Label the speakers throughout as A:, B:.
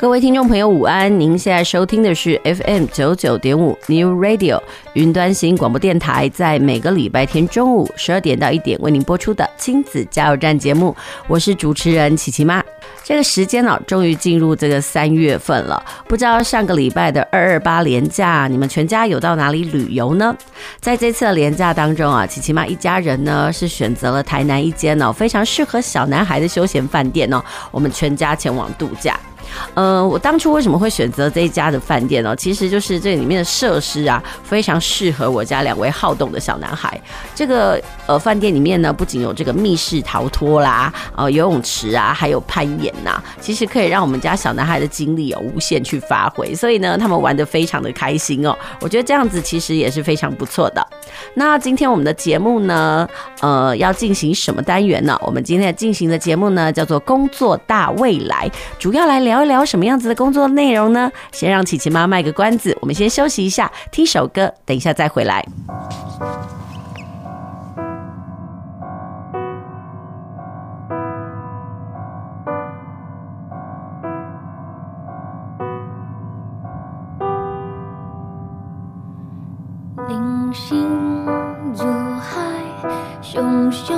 A: 各位听众朋友，午安！您现在收听的是 FM 九九点五 New Radio 云端新广播电台，在每个礼拜天中午十二点到一点为您播出的亲子加油站节目，我是主持人琪琪妈。这个时间呢、啊，终于进入这个三月份了。不知道上个礼拜的二二八连假，你们全家有到哪里旅游呢？在这次的连假当中啊，琪琪妈一家人呢是选择了台南一间呢非常适合小男孩的休闲饭店哦，我们全家前往度假。呃，我当初为什么会选择这一家的饭店呢？其实就是这里面的设施啊，非常适合我家两位好动的小男孩。这个呃饭店里面呢，不仅有这个密室逃脱啦，呃游泳池啊，还有攀岩呐、其实可以让我们家小男孩的精力哦无限去发挥。所以呢，他们玩得非常的开心哦。我觉得这样子其实也是非常不错的。那今天我们的节目呢，呃，要进行什么单元呢？我们今天进行的节目呢，叫做“工作大未来”，主要来聊。聊一聊什么样子的工作内容呢？先让琪琪妈卖个关子，我们先休息一下，听首歌，等一下再回来。
B: 人生如海，熊熊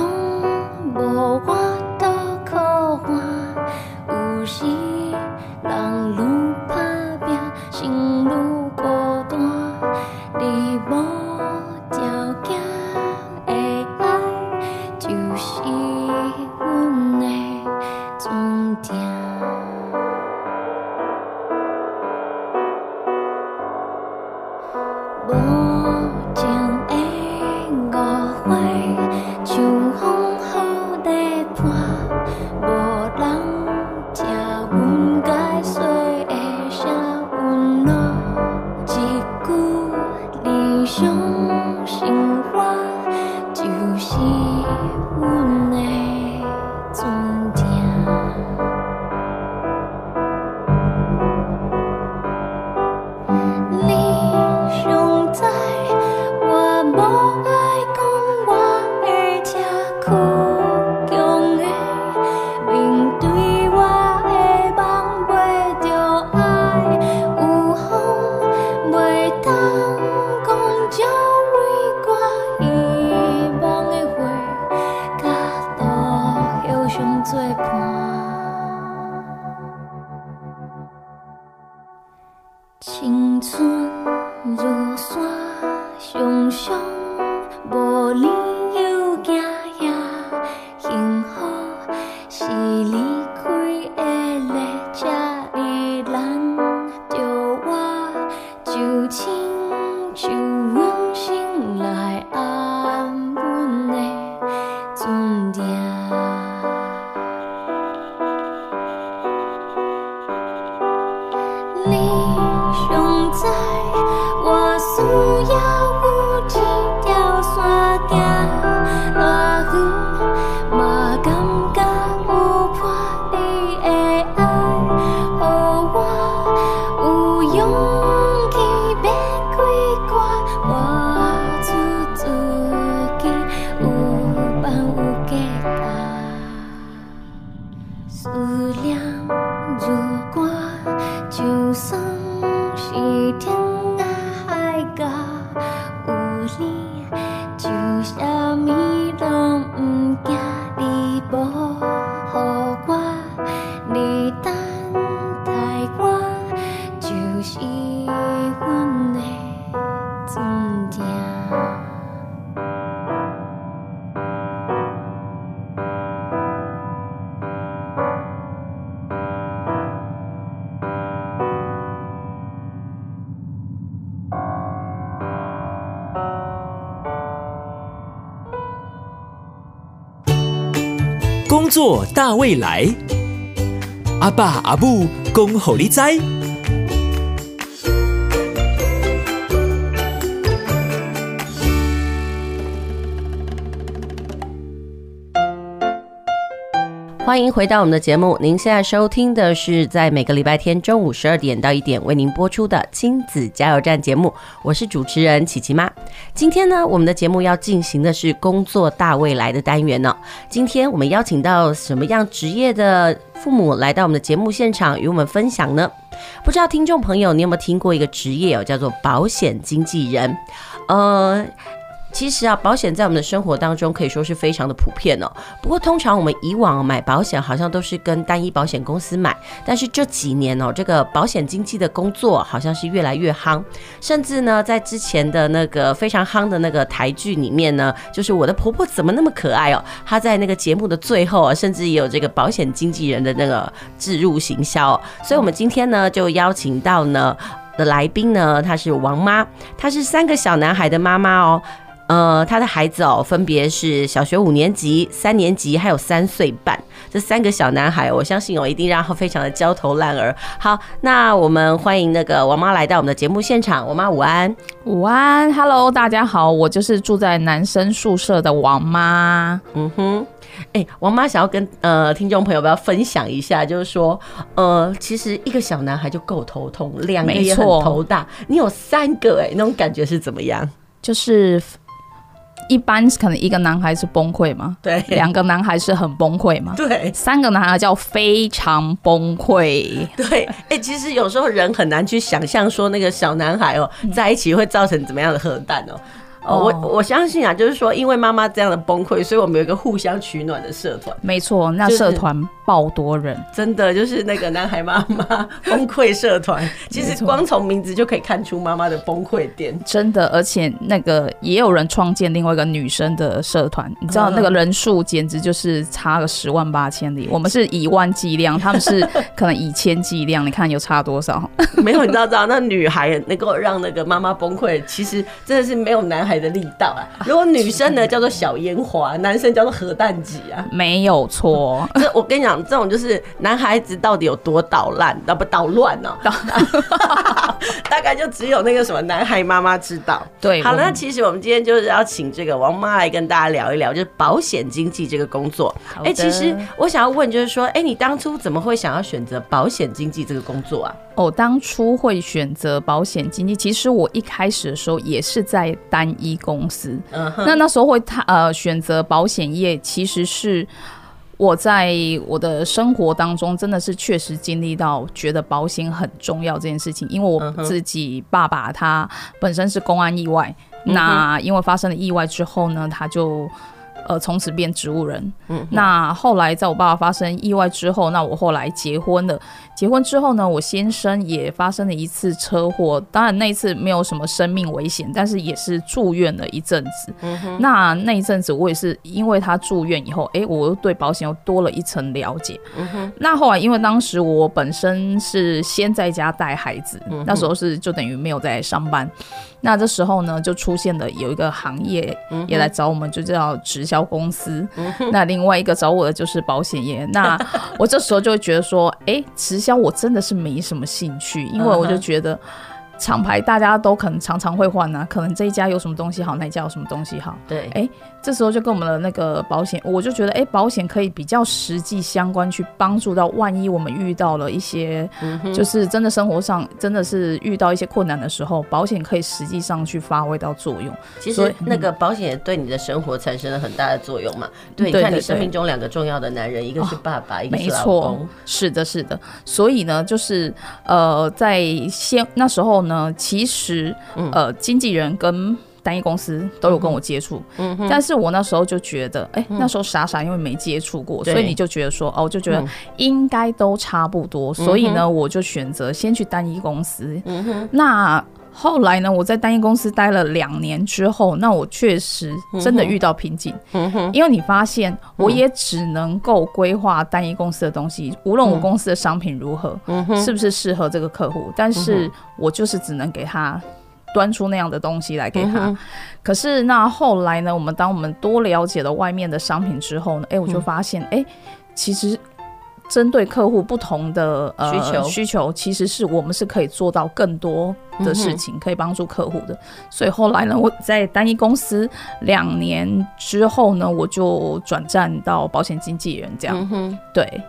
C: 大未来。阿爸阿母恭候你哉！
A: 欢迎回到我们的节目，您现在收听的是在每个礼拜天中午十二点到一点为您播出的亲子加油站节目，我是主持人琪琪妈。今天呢，我们的节目要进行的是工作大未来的单元呢。今天我们邀请到什么样职业的父母来到我们的节目现场与我们分享呢？不知道听众朋友你有没有听过一个职业哦，叫做保险经纪人？呃。其实啊，保险在我们的生活当中可以说是非常的普遍哦。不过，通常我们以往买保险好像都是跟单一保险公司买，但是这几年哦，这个保险经纪的工作好像是越来越夯。甚至呢，在之前的那个非常夯的那个台剧里面呢，就是我的婆婆怎么那么可爱哦？她在那个节目的最后啊，甚至也有这个保险经纪人的那个置入行销。所以，我们今天呢，就邀请到呢的来宾呢，她是王妈，她是三个小男孩的妈妈哦。呃，他的孩子哦，分别是小学五年级、三年级，还有三岁半。这三个小男孩，我相信哦，一定让他非常的焦头烂额。好，那我们欢迎那个王妈来到我们的节目现场。王妈午安，
D: 午安，Hello，大家好，我就是住在男生宿舍的王妈。
A: 嗯哼，哎、欸，王妈想要跟呃听众朋友们要分享一下，就是说，呃，其实一个小男孩就够头痛，两个也很头大，你有三个哎，那种感觉是怎么样？
D: 就是。一般可能一个男孩是崩溃嘛，
A: 对，
D: 两个男孩是很崩溃嘛，
A: 对，
D: 三个男孩叫非常崩溃，
A: 对，哎、欸，其实有时候人很难去想象说那个小男孩哦、喔、在一起会造成怎么样的核弹哦。哦，我我相信啊，就是说，因为妈妈这样的崩溃，所以我们有一个互相取暖的社团。
D: 没错，那社团爆多人，
A: 真的就是那个男孩妈妈 崩溃社团。其实光从名字就可以看出妈妈的崩溃点。
D: 真的，而且那个也有人创建另外一个女生的社团，你知道那个人数简直就是差个十万八千里。我们是以万计量，他们是可能以千计量，你看有差多少？
A: 没有，你知道知道，那女孩能够让那个妈妈崩溃，其实真的是没有男孩。的力道啊！如果女生呢叫做小烟花，男生叫做核弹级啊，
D: 没有错。
A: 这我跟你讲，这种就是男孩子到底有多捣乱，啊不捣乱呢？大概就只有那个什么男孩妈妈知道。
D: 对，
A: 好了，那其实我们今天就是要请这个王妈来跟大家聊一聊，就是保险经纪这个工作。哎、欸，其实我想要问，就是说，哎、欸，你当初怎么会想要选择保险经纪这个工作啊？
D: 哦，当初会选择保险经纪，其实我一开始的时候也是在单一公司。嗯哼，那那时候会他呃选择保险业，其实是我在我的生活当中真的是确实经历到觉得保险很重要这件事情，因为我自己爸爸他本身是公安意外，嗯、那因为发生了意外之后呢，他就。呃，从此变植物人。嗯，那后来在我爸爸发生意外之后，那我后来结婚了。结婚之后呢，我先生也发生了一次车祸。当然那一次没有什么生命危险，但是也是住院了一阵子。嗯哼。那那一阵子我也是因为他住院以后，哎、欸，我又对保险又多了一层了解。嗯哼。那后来因为当时我本身是先在家带孩子，嗯、那时候是就等于没有在上班。那这时候呢，就出现了有一个行业也来找我们，就叫直销公司。那另外一个找我的就是保险业。那 我这时候就会觉得说，哎、欸，直销我真的是没什么兴趣，因为我就觉得。厂牌大家都可能常常会换啊，可能这一家有什么东西好，那一家有什么东西好。
A: 对，
D: 哎、欸，这时候就跟我们的那个保险，我就觉得，哎、欸，保险可以比较实际相关，去帮助到万一我们遇到了一些，就是真的生活上真的是遇到一些困难的时候，保险可以实际上去发挥到作用。
A: 其实那个保险也对你的生活产生了很大的作用嘛。对，你看你生命中两个重要的男人，一个是爸爸，哦、一个是老公。没错，是的，是的。所以呢，就是呃，在先那时候呢。呃，其实，呃，经纪人跟单一公司都有跟我接触，嗯，但是我那时候就觉得，哎、欸，那时候傻傻因为没接触过，所以你就觉得说，哦，就觉得应该都差不多，所以呢，我就选择先去单一公司。嗯哼，那。后来呢，我在单一公司待了两年之后，那我确实真的遇到瓶颈，嗯哼，因为你发现我也只能够规划单一公司的东西，无论我公司的商品如何，嗯哼，是不是适合这个客户，但是我就是只能给他端出那样的东西来给他。可是那后来呢，我们当我们多了解了外面的商品之后呢，哎，我就发现，哎，其实。
D: 针对客户不同的呃
A: 需求
D: 需求，其实是我们是可以做到更多的事情，可以帮助客户的。所以后来呢，我在单一公司两年之后呢，我就转战到保险经纪人这样。对。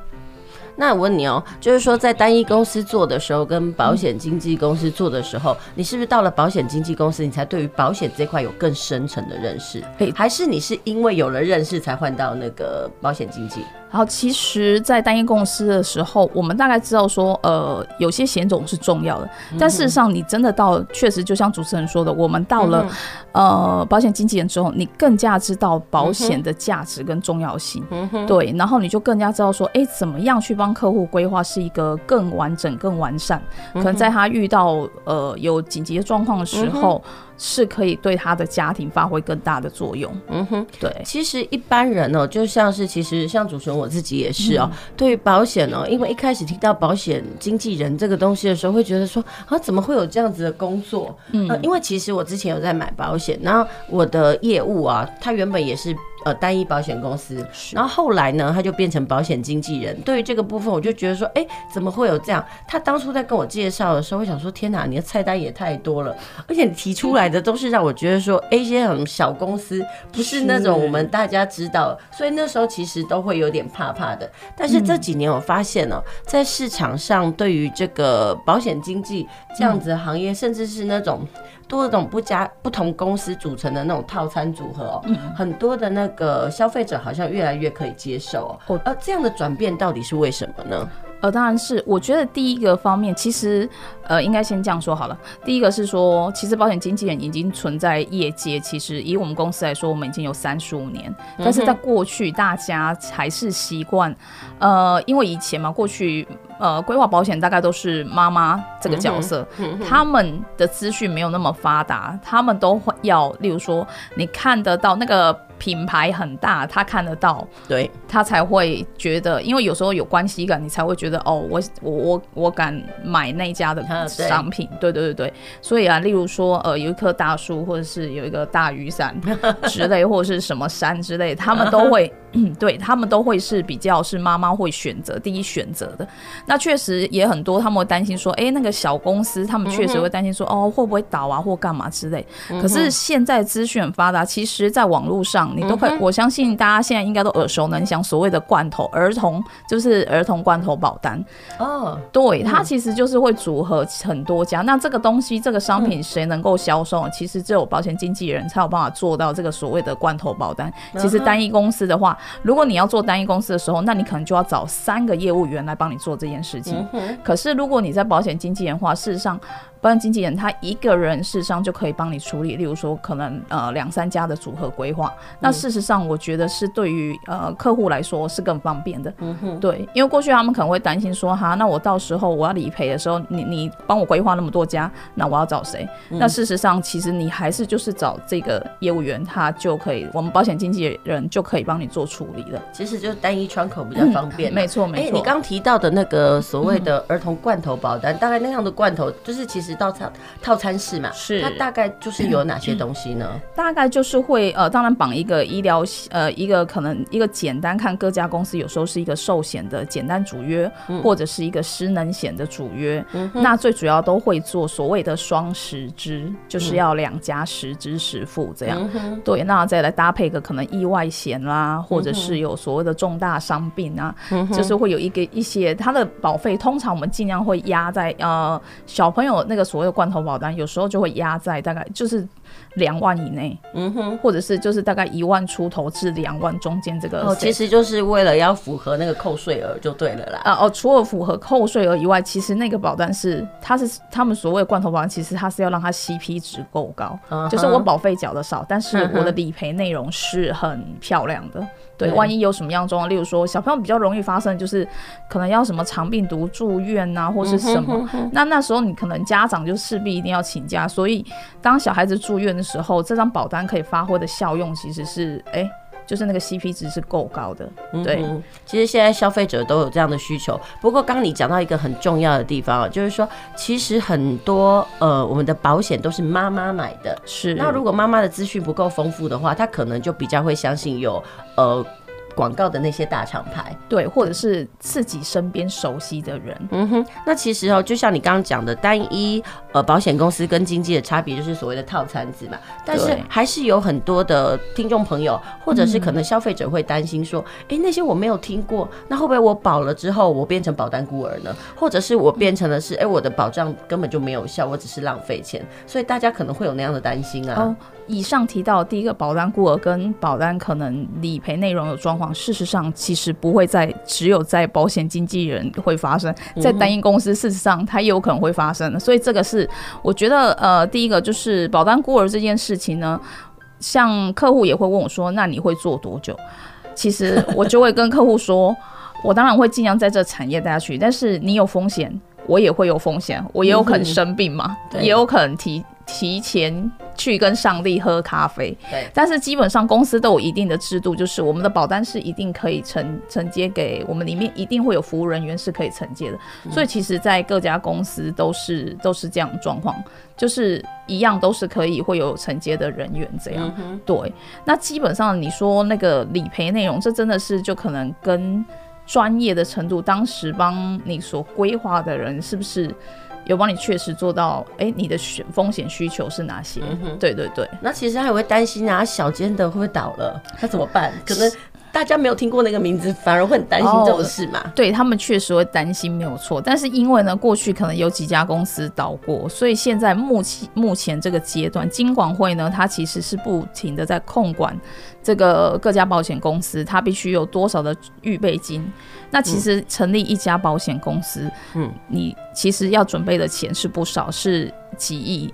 A: 那我问你哦，就是说在单一公司做的时候，跟保险经纪公司做的时候，你是不是到了保险经纪公司，你才对于保险这块有更深层的认识？还是你是因为有了认识才换到那个保险经纪？
D: 然后，其实，在单一公司的时候，我们大概知道说，呃，有些险种是重要的，但事实上，你真的到，确实就像主持人说的，我们到了，呃，保险经纪人之后，你更加知道保险的价值跟重要性，对，然后你就更加知道说，哎，怎么样去帮客户规划是一个更完整、更完善，可能在他遇到呃有紧急的状况的时候。是可以对他的家庭发挥更大的作用。嗯哼，对。其实一般人呢，就像是其实像主持人我自己也是哦，对于保险哦，因为一开始听到保险经纪人这个东西的时候，会觉得说啊，怎么会有这样子的工作？嗯，因为其实我之前有在买保险，然后我的业务啊，他原本也是。呃，单一保险公司，然后后来呢，他就变成保险经纪人。对于这个部分，我就觉得说，哎，怎么会有这样？他当初在跟我介绍的时候，我想说，天哪，你的菜单也太多了，而且你提出来的都是让我觉得说，哎，一些很小公司，不是那种我们大家知道，所以那时候其实都会有点怕怕的。但是这几年我发现哦，在市场上，对于这个保险经纪这样子的行业，甚至是那种。多种不加不同公司组成的那种套餐组合哦，很多的那个消费者好像越来越可以接受哦。而这样的转变到底是为什么呢？呃，当然是，我觉得第一个方面，其实呃，应该先这样说好了。第一个是说，其实保险经纪人已经存在业界，其实以我们公司来说，我们已经有三十五年。但是在过去，大家还是习惯，呃，因为以前嘛，过去呃，规划保险大概都是妈妈这个角色，他们的资讯没有那么发达，他们都会要，例如说，你看得到那个。品牌很大，他看得到，
A: 对，
D: 他才会觉得，因为有时候有关系感，你才会觉得哦，我我我我敢买那家的商品，对对对对，所以啊，例如说呃，有一棵大树，或者是有一个大雨伞 之类，或者是什么山之类，他们都会。嗯，对，他们都会是比较是妈妈会选择第一选择的。那确实也很多，他们会担心说，哎，那个小公司，他们确实会担心说，哦，会不会倒啊，或干嘛之类。可是现在资讯很发达，其实在网络上你都可以，我相信大家现在应该都耳熟能详，所谓的罐头儿童就是儿童罐头保单。哦，对，它其实就是会组合很多家。那这个东西，这个商品谁能够销售？其实只有保险经纪人才有办法做到这个所谓的罐头保单。其实单一公司的话，如果你要做单一公司的时候，那你可能就要找三个业务员来帮你做这件事情。可是如果你在保险经纪人的话，事实上。保险经纪人他一个人事实上就可以帮你处理，例如说可能呃两三家的组合规划。那事实上我觉得是对于呃客户来说是更方便的。嗯哼，对，因为过去他们可能会担心说哈，那我到时候我要理赔的时候，你你帮我规划那么多家，那我要找谁？嗯、那事实上其实你还是就是找这个业务员，他就可以，我们保险经纪人就可以帮你做处理了。
A: 其实就是单一窗口比较方便。
D: 没错、嗯、没错。哎、欸，
A: 你刚提到的那个所谓的儿童罐头保单，嗯、大概那样的罐头就是其实。套餐套餐式嘛，是它大概就是有哪些东西呢？嗯、
D: 大概就是会呃，当然绑一个医疗呃，一个可能一个简单看各家公司有时候是一个寿险的简单主约，嗯、或者是一个失能险的主约。嗯、那最主要都会做所谓的双十支，就是要两家十支十付这样。嗯、对，那再来搭配个可能意外险啦，或者是有所谓的重大伤病啊，嗯、就是会有一个一些它的保费，通常我们尽量会压在呃小朋友那个。所谓的罐头保单有时候就会压在大概就是两万以内，嗯哼，或者是就是大概一万出头至两万中间这个
A: 哦，其实就是为了要符合那个扣税额就对了啦。
D: 啊哦，除了符合扣税额以外，其实那个保单是它是他们所谓的罐头保单，其实它是要让它 CP 值够高，就是我保费缴的少，但是我的理赔内容是很漂亮的。对，万一有什么样状况，例如说小朋友比较容易发生，就是可能要什么肠病毒住院啊，或是什么，嗯、哼哼哼。那那时候你可能家长就势必一定要请假，所以当小孩子住院的时候，这张保单可以发挥的效用其实是，哎、欸，就是那个 CP 值是够高的。对、嗯，
A: 其实现在消费者都有这样的需求。不过刚刚你讲到一个很重要的地方啊，就是说，其实很多呃我们的保险都是妈妈买的，是。那如果妈妈的资讯不够丰富的话，她可能就比较会相信有呃。广告的那些大厂牌，
D: 对，或者是自己身边熟悉的人。
A: 嗯哼，那其实哦，就像你刚刚讲的，单一呃保险公司跟经纪的差别就是所谓的套餐制嘛。但是还是有很多的听众朋友，或者是可能消费者会担心说，哎、嗯，那些我没有听过，那会不会我保了之后我变成保单孤儿呢？或者是我变成了是，哎，我的保障根本就没有效，我只是浪费钱。所以大家可能会有那样的担心啊。
D: 哦以上提到第一个保单孤儿跟保单可能理赔内容有状况，事实上其实不会在只有在保险经纪人会发生，在单一公司事实上它也有可能会发生的。所以这个是我觉得呃，第一个就是保单孤儿这件事情呢，像客户也会问我说，那你会做多久？其实我就会跟客户说，我当然会尽量在这产业待下去，但是你有风险，我也会有风险，我也有可能生病嘛，也有可能提。提前去跟上帝喝咖啡，对，但是基本上公司都有一定的制度，就是我们的保单是一定可以承承接给我们里面一定会有服务人员是可以承接的，嗯、所以其实，在各家公司都是都是这样状况，就是一样都是可以会有承接的人员这样，嗯、对。那基本上你说那个理赔内容，这真的是就可能跟专业的程度，当时帮你所规划的人是不是？有帮你确实做到，哎、欸，你的风险需求是哪些？嗯、对对对。
A: 那其实他也会担心啊，小间的会不会倒了？他怎么办？可能大家没有听过那个名字，反而会很担心这种事嘛。
D: 对他们确实会担心，没有错。但是因为呢，过去可能有几家公司倒过，所以现在目前目前这个阶段，金管会呢，它其实是不停的在控管这个各家保险公司，它必须有多少的预备金。那其实成立一家保险公司，嗯，你其实要准备的钱是不少，是几亿、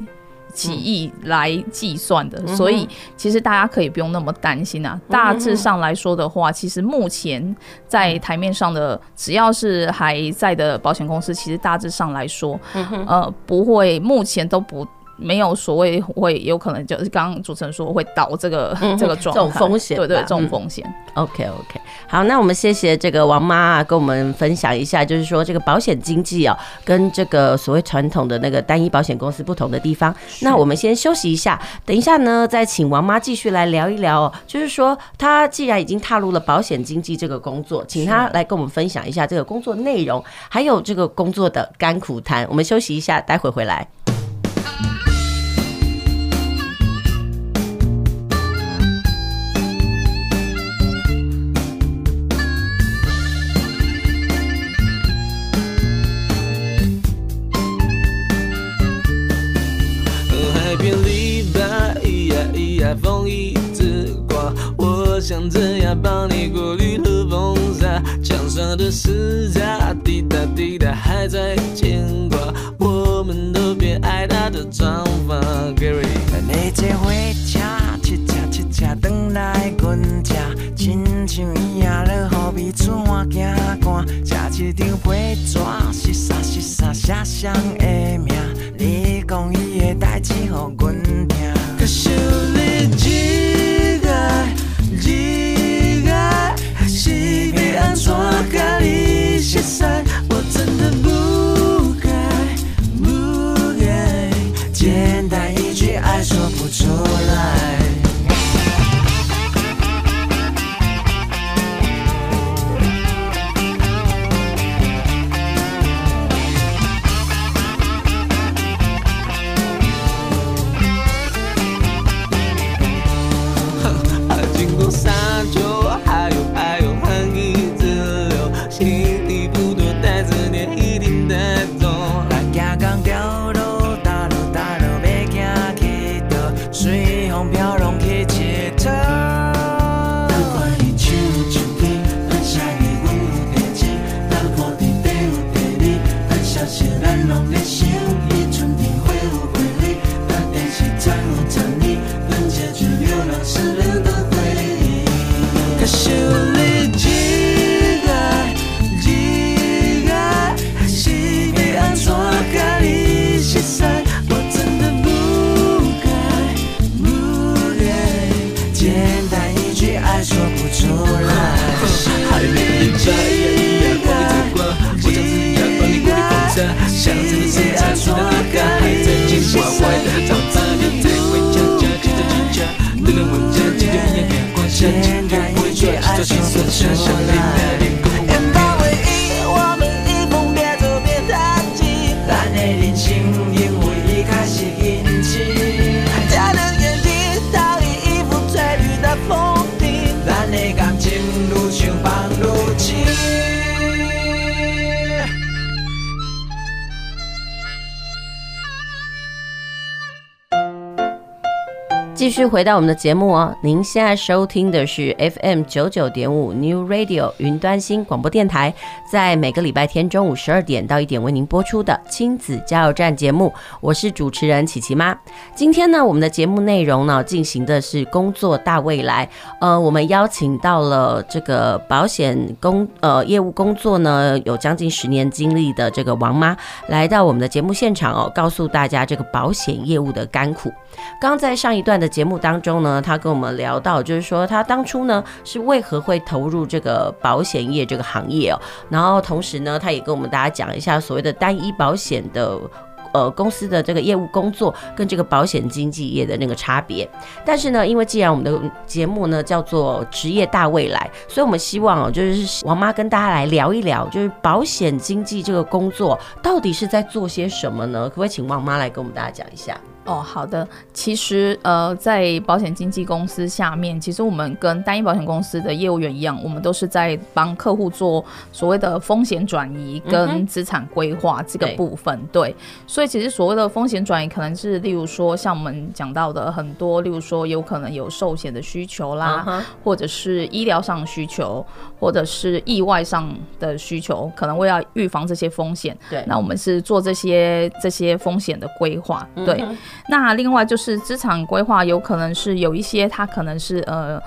D: 几亿来计算的，嗯，所以其实大家可以不用那么担心啊。大致上来说的话，其实目前在台面上的，只要是还在的保险公司，其实大致上来说，呃，不会，目前都不。没有所谓会有可能就是刚刚主持人说会倒这个、嗯、这个状态，这种风险，对对，这种风险。
A: OK OK，好，那我们谢谢这个王妈啊，跟我们分享一下，就是说这个保险经济啊，跟这个所谓传统的那个单一保险公司不同的地方。那我们先休息一下，等一下呢，再请王妈继续来聊一聊哦。就是说，她既然已经踏入了保险经济这个工作，请她来跟我们分享一下这个工作内容，还有这个工作的甘苦谈。我们休息一下，待会回
E: 来。风想怎样帮你过滤和风沙。墙上的时差滴答滴答还在牵挂，我们都别爱他的长发。Gary，你这回家，切恰切恰等来滚家，亲像伊亚了，好比春花惊寒，吃一张被纸，湿沙湿沙写上的名，你讲伊的代志，让阮听。要安怎甲你想着你
F: 才错开，还在气坏坏的，早把你带回家家，记得家着，等等我家，记得明天阳光下，今天不会错，至少心酸，
A: 想。续回到我们的节目哦，您现在收听的是 FM 九九点五 New Radio 云端新广播电台，在每个礼拜天中午十二点到一点为您播出的亲子加油站节目，我是主持人琪琪妈。今天呢，我们的节目内容呢进行的是工作大未来，呃，我们邀请到了这个保险工呃业务工作呢有将近十年经历的这个王妈来到我们的节目现场哦，告诉大家这个保险业务的甘苦。刚在上一段的节目当中呢，她跟我们聊到，就是说她当初呢是为何会投入这个保险业这个行业哦，然后同时呢，他也跟我们大家讲一下所谓的单一保险的呃公司的这个业务工作跟这个保险经纪业的那个差别。但是呢，因为既然我们的节目呢叫做职业大未来，所以我们希望哦，就是王妈跟大家来聊一聊，就是保险经纪这个工作到底是在做些什么呢？可不可以请王妈来跟我们大家讲一下？
D: 哦，好的。其实，呃，在保险经纪公司下面，其实我们跟单一保险公司的业务员一样，我们都是在帮客户做所谓的风险转移跟资产规划这个部分。嗯、对，所以其实所谓的风险转移，可能是例如说像我们讲到的很多，例如说有可能有寿险的需求啦，嗯、或者是医疗上的需求，或者是意外上的需求，可能为了预防这些风险。对，那我们是做这些这些风险的规划。对。嗯那另外就是资产规划，有可能是有一些，它可能是呃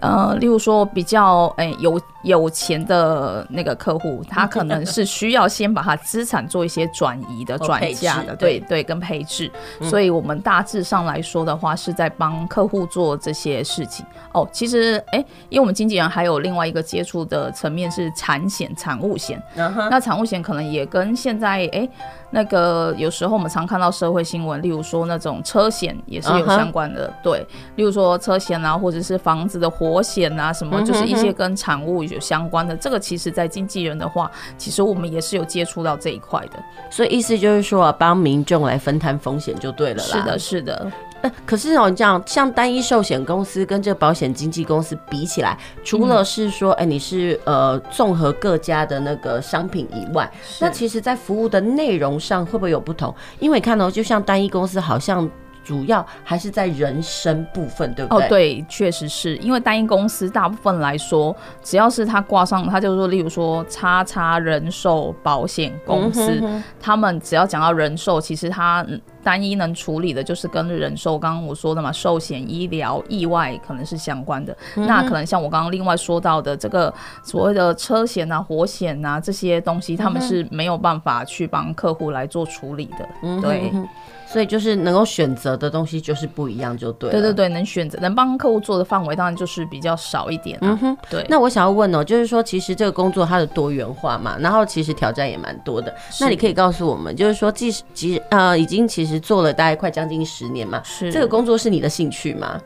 D: 呃，例如说比较诶、有、有。钱的那个客户，他 可能是需要先把他资产做一些转移的、转嫁的，对对，跟配置。所以，我们大致上来说的话，是在帮客户做这些事情。哦，其实，哎，因为我们经纪人还有另外一个接触的层面是产险、产物险。那产物险可能也跟现在，哎，那个有时候我们常看到社会新闻，例如说那种车险也是有相关的，对，例如说车险啊，或者是房子的火险啊，什么，就是一些跟产物。有相关的这个，其实，在经纪人的话，其实我们也是有接触到这一块的，
A: 所以意思就是说，帮民众来分摊风险就对了啦。
D: 是的，是的。
A: 呃，可是哦，这样像单一寿险公司跟这个保险经纪公司比起来，除了是说，哎、嗯，你是呃综合各家的那个商品以外，那其实在服务的内容上会不会有不同？因为你看到，就像单一公司好像。主要还是在人身部分，对不对？
D: 哦，对，确实是因为单一公司大部分来说，只要是他挂上，他就说，例如说叉叉人寿保险公司，嗯、哼哼他们只要讲到人寿，其实他单一能处理的就是跟人寿，刚刚我说的嘛，寿险、医疗、意外可能是相关的。嗯、那可能像我刚刚另外说到的这个所谓的车险啊、火险啊这些东西，他们是没有办法去帮客户来做处理的。嗯、对。
A: 所以就是能够选择的东西就是不一样，就对。
D: 对对对，能选择能帮客户做的范围当然就是比较少一点，啊。嗯哼，对。
A: 那我想要问哦，就是说其实这个工作它的多元化嘛，然后其实挑战也蛮多的。那你可以告诉我们，就是说即使即呃已经其实做了大概快将近十年嘛，是这个工作是你的兴趣吗？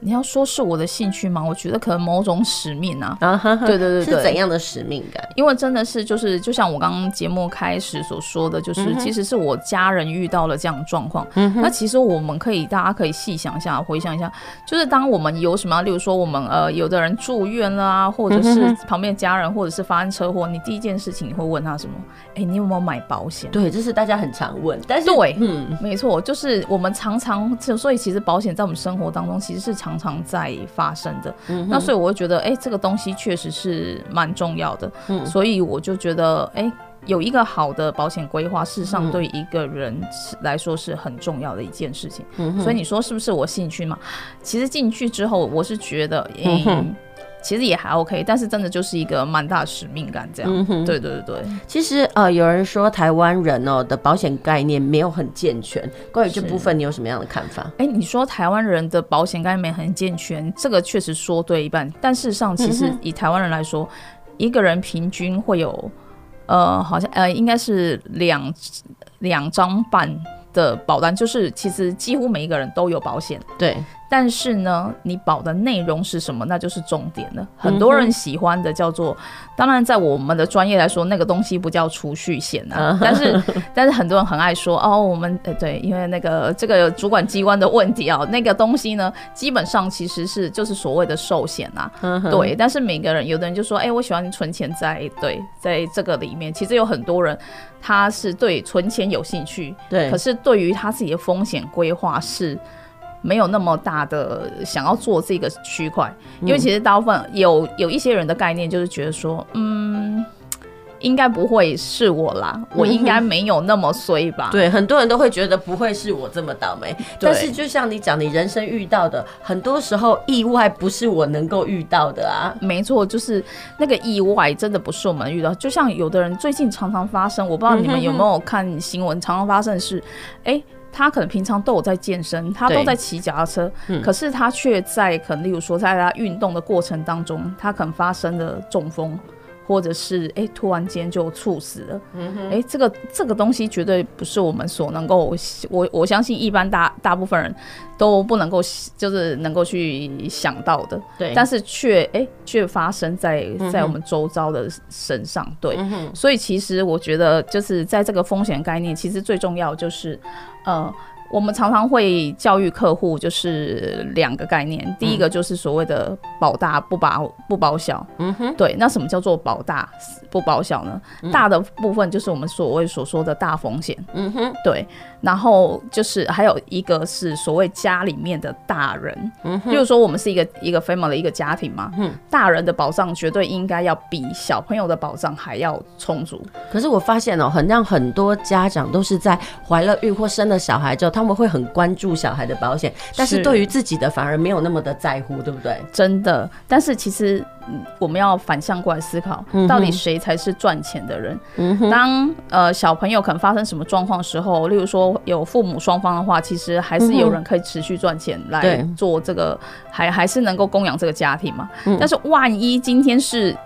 D: 你要说是我的兴趣吗？我觉得可能某种使命啊。
A: 啊哈，
D: 对对对对，
A: 是怎样的使命感？
D: 因为真的是就是，就像我刚刚节目开始所说的，就是其实是我家人遇到了这样的状况。嗯，那其实我们可以，大家可以细想一下，回想一下，就是当我们有什么，例如说我们呃，有的人住院了啊，或者是旁边家人，或者是发生车祸，你第一件事情你会问他什么？哎、欸，你有没有买保险？
A: 对，这是大家很常问。但是
D: 对，嗯，没错，就是我们常常，所以其实保险在我们生活当中其实是常常常在。发生的，嗯、那所以我会觉得，哎、欸，这个东西确实是蛮重要的，嗯、所以我就觉得，哎、欸，有一个好的保险规划，事实上对一个人来说是很重要的一件事情。嗯、所以你说是不是我兴趣嘛？其实进去之后，我是觉得，嗯。嗯其实也还 OK，但是真的就是一个蛮大的使命感这样。嗯、哼对对对对。
A: 其实呃，有人说台湾人哦的保险概念没有很健全，关于这部分你有什么样的看法？
D: 哎，你说台湾人的保险概念很健全，这个确实说对一半。但事实上，其实以台湾人来说，嗯、一个人平均会有呃，好像呃，应该是两两张半的保单，就是其实几乎每一个人都有保险。
A: 对。
D: 但是呢，你保的内容是什么，那就是重点了。很多人喜欢的叫做，当然在我们的专业来说，那个东西不叫储蓄险啊。但是，但是很多人很爱说哦，我们呃对，因为那个这个主管机关的问题啊，那个东西呢，基本上其实是就是所谓的寿险啊。对，但是每个人有的人就说，哎，我喜欢存钱在对，在这个里面。其实有很多人他是对存钱有兴趣，对，可是对于他自己的风险规划是。没有那么大的想要做这个区块，因为其实大部分有有一些人的概念就是觉得说，嗯，应该不会是我啦，我应该没有那么衰吧？
A: 对，很多人都会觉得不会是我这么倒霉。但是就像你讲，你人生遇到的很多时候意外不是我能够遇到的啊。
D: 没错，就是那个意外真的不是我们遇到。就像有的人最近常常发生，我不知道你们有没有看新闻，常常发生的是，哎。他可能平常都有在健身，他都在骑脚踏车，嗯、可是他却在可能，例如说，在他运动的过程当中，他可能发生了中风。或者是哎、欸，突然间就猝死了。嗯哼，哎、欸，这个这个东西绝对不是我们所能够，我我相信一般大大部分人都不能够，就是能够去想到的。对，但是却哎，却、欸、发生在在我们周遭的身上。嗯、对、嗯，所以其实我觉得，就是在这个风险概念，其实最重要就是，呃。我们常常会教育客户，就是两个概念。第一个就是所谓的保大不保不保小。嗯哼，对。那什么叫做保大不保小呢？大的部分就是我们所谓所说的大风险。嗯哼，对。然后就是还有一个是所谓家里面的大人。嗯哼，就是说我们是一个一个 family 的一个家庭嘛。嗯，大人的保障绝对应该要比小朋友的保障还要充足。
A: 可是我发现哦，很让很多家长都是在怀了孕或生了小孩之后。他们会很关注小孩的保险，但是对于自己的反而没有那么的在乎，对不对？
D: 真的，但是其实我们要反向过来思考，到底谁才是赚钱的人？嗯、当呃小朋友可能发生什么状况时候，例如说有父母双方的话，其实还是有人可以持续赚钱来做这个，还还是能够供养这个家庭嘛。但是万一今天是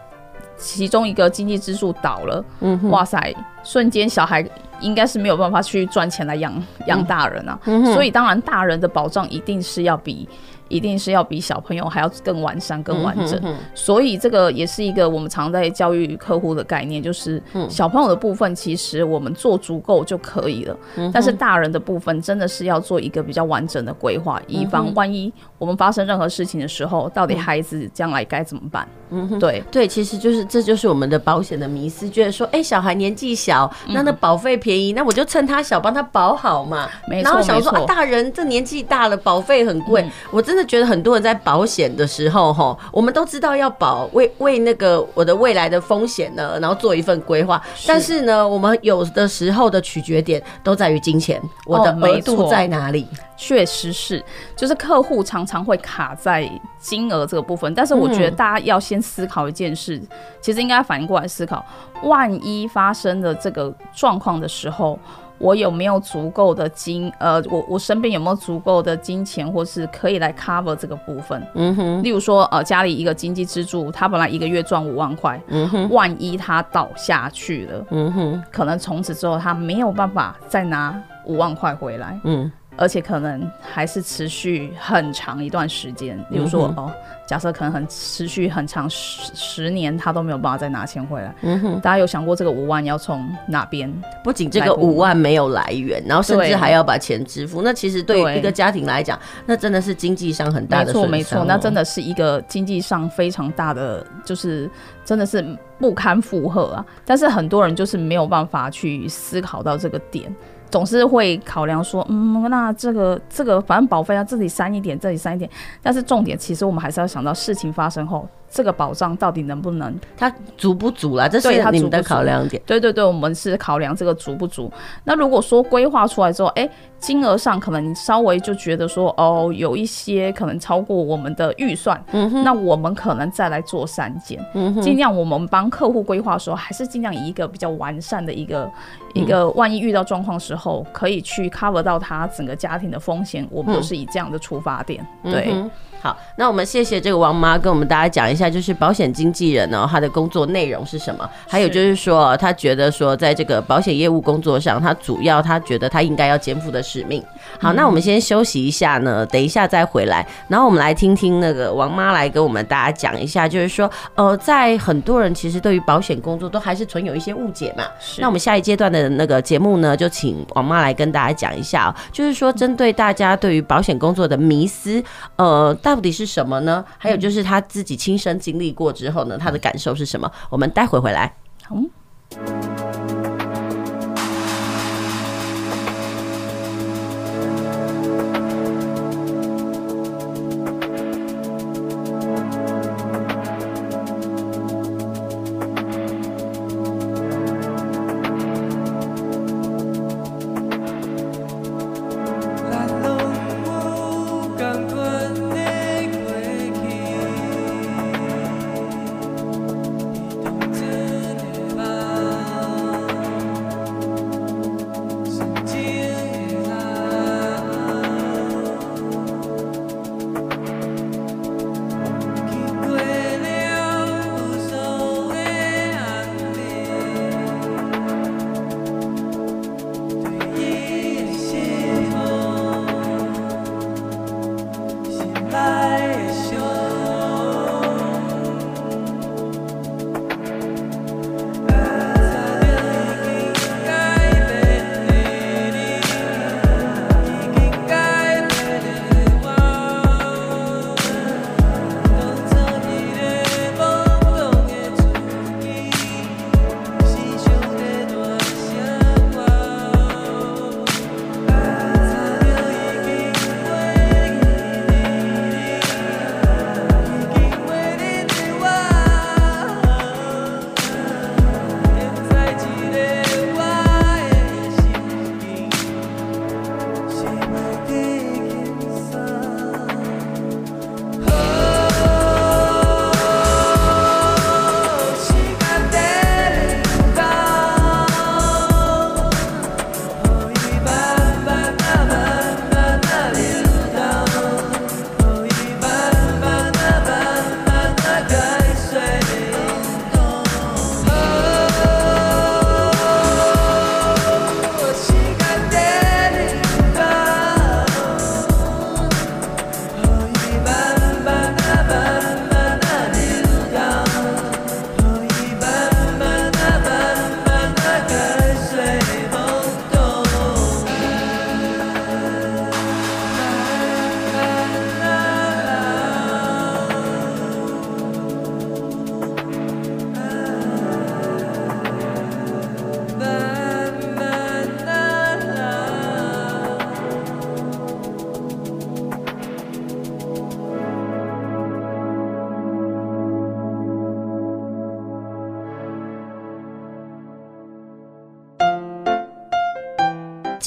D: 其中一个经济支柱倒了，嗯，哇塞，瞬间小孩。应该是没有办法去赚钱来养养大人啊，嗯，所以当然大人的保障一定是要比。一定是要比小朋友还要更完善、更完整，嗯，所以这个也是一个我们常在教育客户的概念，就是小朋友的部分其实我们做足够就可以了，嗯，但是大人的部分真的是要做一个比较完整的规划，以防万一我们发生任何事情的时候，到底孩子将来该怎么办？嗯，对。
A: 对，其实就是这就是我们的保险的迷思，觉得说，哎，小孩年纪小，那那保费便宜，那我就趁他小帮他保好嘛。没错，然后想说啊，大人这年纪大了，保费很贵，我真的。觉得很多人在保险的时候，哈，我们都知道要保为为那个我的未来的风险呢，然后做一份规划。但是呢，我们有的时候的取决点都在于金钱，我的额度在哪里？
D: 确实是，就是客户常常会卡在金额这个部分。但是我觉得大家要先思考一件事，其实应该反应过来思考，万一发生了这个状况的时候。我有没有足够的金？呃，我我身边有没有足够的金钱，或是可以来 cover 这个部分？嗯哼。例如说，呃，家里一个经济支柱，他本来一个月赚五万块，嗯哼，万一他倒下去了，嗯哼，可能从此之后他没有办法再拿五万块回来，嗯。而且可能还是持续很长一段时间，比如说哦，假设可能很持续很长十十年，他都没有办法再拿钱回来。嗯哼，大家有想过这个五万要从哪边？
A: 不仅这个五万没有来源，然后甚至还要把钱支付，那其实对于一个家庭来讲，那真的是经济上很大的
D: 错，没错，那真的是一个经济上非常大的，就是真的是不堪负荷啊。但是很多人就是没有办法去思考到这个点。总是会考量说，嗯，那这个这个，反正保费要自己删一点，这里删一点。但是重点，其实我们还是要想到事情发生后。这个保障到底能不能？
A: 它足不足啦？这是你们的考量点。
D: 对对对，我们是考量这个足不足。那如果说规划出来之后，哎，金额上可能稍微就觉得说，哦，有一些可能超过我们的预算，嗯哼，那我们可能再来做删减，嗯哼，尽量我们帮客户规划的时候，还是尽量以一个比较完善的一个、嗯、一个，万一遇到状况时候，可以去 cover 到他整个家庭的风险。我们都是以这样的出发点，嗯、对。嗯
A: 好，那我们谢谢这个王妈跟我们大家讲一下，就是保险经纪人呢，他的工作内容是什么？还有就是说，他觉得说，在这个保险业务工作上，他主要他觉得他应该要肩负的使命。好，那我们先休息一下呢，等一下再回来，然后我们来听听那个王妈来跟我们大家讲一下，就是说，呃，在很多人其实对于保险工作都还是存有一些误解嘛。是。那我们下一阶段的那个节目呢，就请王妈来跟大家讲一下，就是说针对大家对于保险工作的迷思，呃，到底是什么呢？还有就是他自己亲身经历过之后呢，他的感受是什么？我们待会回来。好。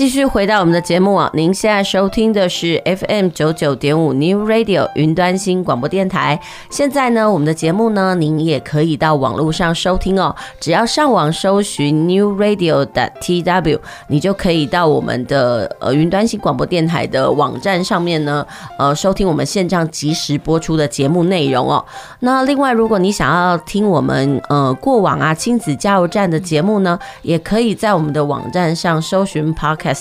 A: 继续回到我们的节目啊，您现在收听的是 FM 九九点五 New Radio 云端新广播电台。现在呢，我们的节目呢，您也可以到网络上收听哦。只要上网搜寻 New Radio 的 TW，你就可以到我们的呃云端新广播电台的网站上面呢，呃，收听我们线上即时播出的节目内容哦。那另外，如果你想要听我们呃过往啊亲子加油站的节目呢，也可以在我们的网站上搜寻 pocket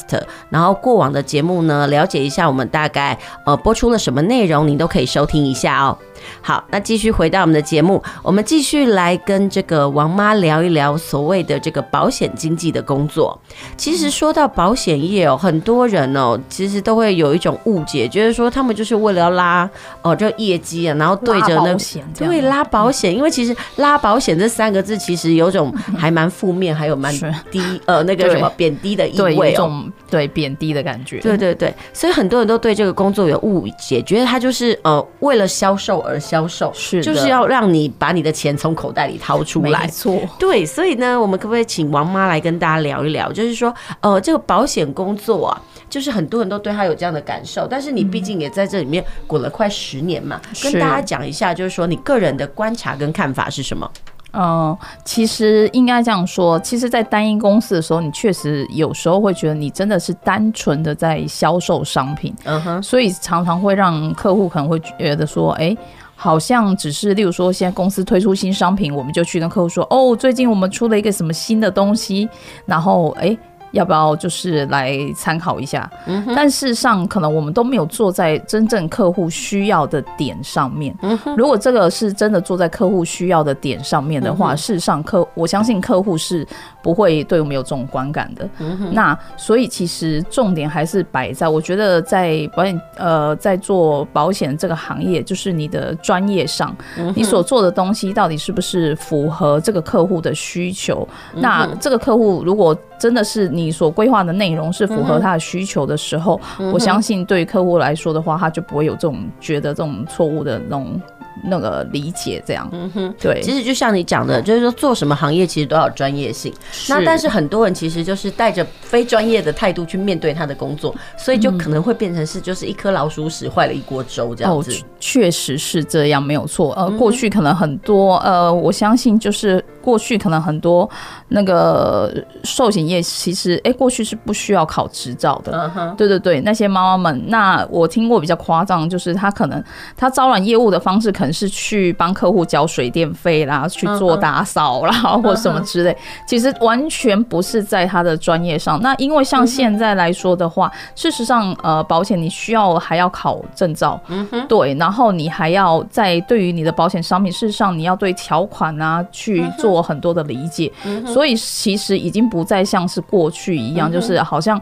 A: 然后过往的节目呢，了解一下我们大概呃播出了什么内容，您都可以收听一下哦。好，那继续回到我们的节目，我们继续来跟这个王妈聊一聊所谓的这个保险经纪的工作。其实说到保险业哦，很多人哦，其实都会有一种误解，觉得说他们就是为了要拉哦这业绩啊，然后对着那对拉保险，因为其实拉保险这三个字其实有种还蛮负面，还有蛮低呃那个什么 贬低的意味哦。
D: 对贬低的感觉，
A: 对对对，所以很多人都对这个工作有误解，觉得他就是呃为了销售而销售，是就是要让你把你的钱从口袋里掏出来，
D: 没错，
A: 对，所以呢，我们可不可以请王妈来跟大家聊一聊，就是说呃这个保险工作啊，就是很多人都对他有这样的感受，但是你毕竟也在这里面滚了快十年嘛，嗯、跟大家讲一下，就是说你个人的观察跟看法是什么？
D: 嗯，其实应该这样说，其实，在单一公司的时候，你确实有时候会觉得你真的是单纯的在销售商品，嗯哼，所以常常会让客户可能会觉得说，哎，好像只是，例如说，现在公司推出新商品，我们就去跟客户说，哦，最近我们出了一个什么新的东西，然后，哎。要不要就是来参考一下？嗯，但事实上可能我们都没有做在真正客户需要的点上面。嗯，如果这个是真的做在客户需要的点上面的话，事实上客我相信客户是不会对我们有这种观感的。嗯，那所以其实重点还是摆在，我觉得在保险呃在做保险这个行业，就是你的专业上，你所做的东西到底是不是符合这个客户的需求？那这个客户如果真的是你所规划的内容是符合他的需求的时候，我相信对客户来说的话，他就不会有这种觉得这种错误的那种。那个理解这样，嗯哼，对，
A: 其实就像你讲的，就是说做什么行业其实都要有专业性。那但是很多人其实就是带着非专业的态度去面对他的工作，所以就可能会变成是就是一颗老鼠屎坏了一锅粥这样子。
D: 确实是这样，没有错。呃，过去可能很多呃，我相信就是过去可能很多那个寿险业其实哎，过去是不需要考执照的。嗯哼，对对对，那些妈妈们，那我听过比较夸张，就是他可能他招揽业务的方式可能。是去帮客户交水电费啦，去做打扫啦，或什么之类，其实完全不是在他的专业上。那因为像现在来说的话，事实上，呃，保险你需要还要考证照，对，然后你还要在对于你的保险商品，事实上你要对条款啊去做很多的理解，所以其实已经不再像是过去一样，就是好像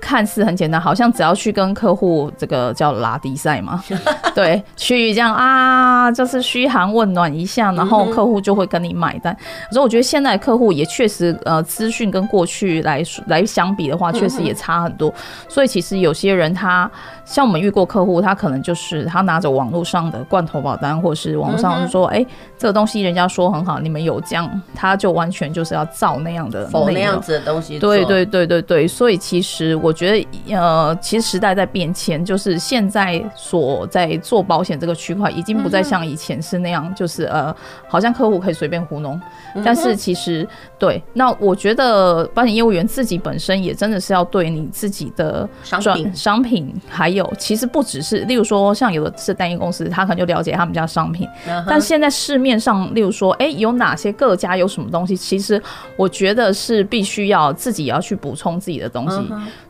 D: 看似很简单，好像只要去跟客户这个叫拉迪赛嘛，对，去这样啊。啊，就是嘘寒问暖一下，然后客户就会跟你买单。所以我觉得现在客户也确实，呃，资讯跟过去来来相比的话，确实也差很多。所以其实有些人他。像我们遇过客户，他可能就是他拿着网络上的罐头保单，或者是网络上说，哎、这个东西人家说很好，你们有这样，他就完全就是要照那样的
A: 那样子的东西。
D: 对对对对对，所以其实我觉得，呃，其实时代在变迁，就是现在所在做保险这个区块，已经不再像以前是那样，就是呃，好像客户可以随便糊弄。但是其实对，那我觉得保险业务员自己本身也真的是要对你自己的
A: 商品
D: 商品还。有，其实不只是，例如说，像有的是单一公司，他可能就了解他们家商品。但现在市面上，例如说，哎，有哪些各家有什么东西？其实我觉得是必须要自己要去补充自己的东西。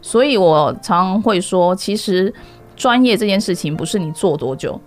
D: 所以我常常会说，其实。专业这件事情不是你做多久，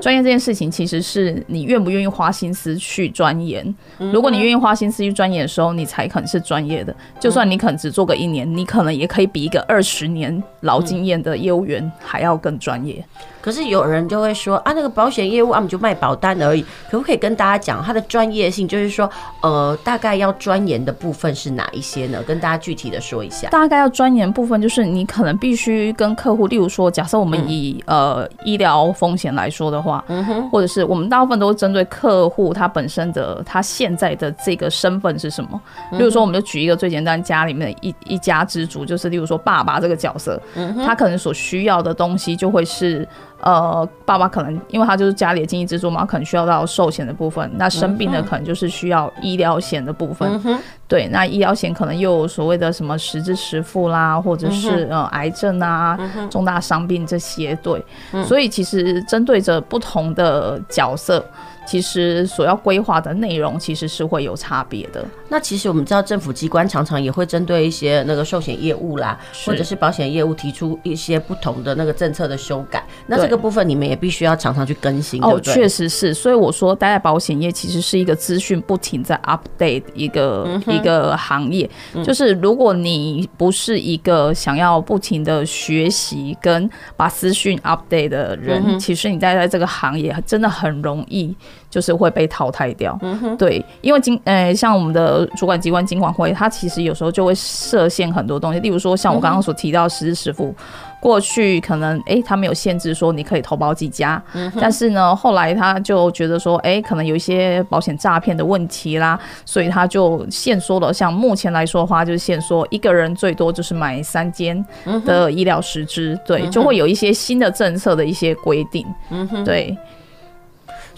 D: 专业这件事情其实是你愿不愿意花心思去钻研。如果你愿意花心思去钻研的时候，你才可能是专业的。就算你可能只做个一年，你可能也可以比一个二十年老经验的业务员还要更专业。
A: 可是有人就会说啊，那个保险业务啊，我们就卖保单而已，可不可以跟大家讲它的专业性？就是说，呃，大概要钻研的部分是哪一些呢？跟大家具体的说一下。
D: 大概要钻研部分就是你可能必须跟客户，例如说，假设我们以、嗯、呃医疗风险来说的话，嗯哼，或者是我们大部分都是针对客户他本身的他现在的这个身份是什么？例如说，我们就举一个最简单，家里面的一一家之主，就是例如说爸爸这个角色，他可能所需要的东西就会是。呃，爸爸可能因为他就是家里的经济支柱嘛，可能需要到寿险的部分。那生病的可能就是需要医疗险的部分。嗯、对，那医疗险可能又有所谓的什么实支实付啦，或者是呃癌症啊、嗯、重大伤病这些。对，嗯、所以其实针对着不同的角色。其实所要规划的内容其实是会有差别的。
A: 那其实我们知道，政府机关常常也会针对一些那个寿险业务啦，或者是保险业务提出一些不同的那个政策的修改。那这个部分你们也必须要常常去更新，对不对？
D: 哦，确实是。所以我说，待在保险业其实是一个资讯不停在 update 一个、嗯、一个行业。就是如果你不是一个想要不停的学习跟把资讯 update 的人，嗯、其实你待在这个行业真的很容易。就是会被淘汰掉，嗯、对，因为金，呃，像我们的主管机关金管会，它其实有时候就会设限很多东西，例如说像我刚刚所提到实支实付，过去可能哎，他没有限制说你可以投保几家，嗯、但是呢，后来他就觉得说，哎，可能有一些保险诈骗的问题啦，所以他就限缩了。像目前来说的话，就是限缩一个人最多就是买三间的医疗实支，对，就会有一些新的政策的一些规定，嗯，对。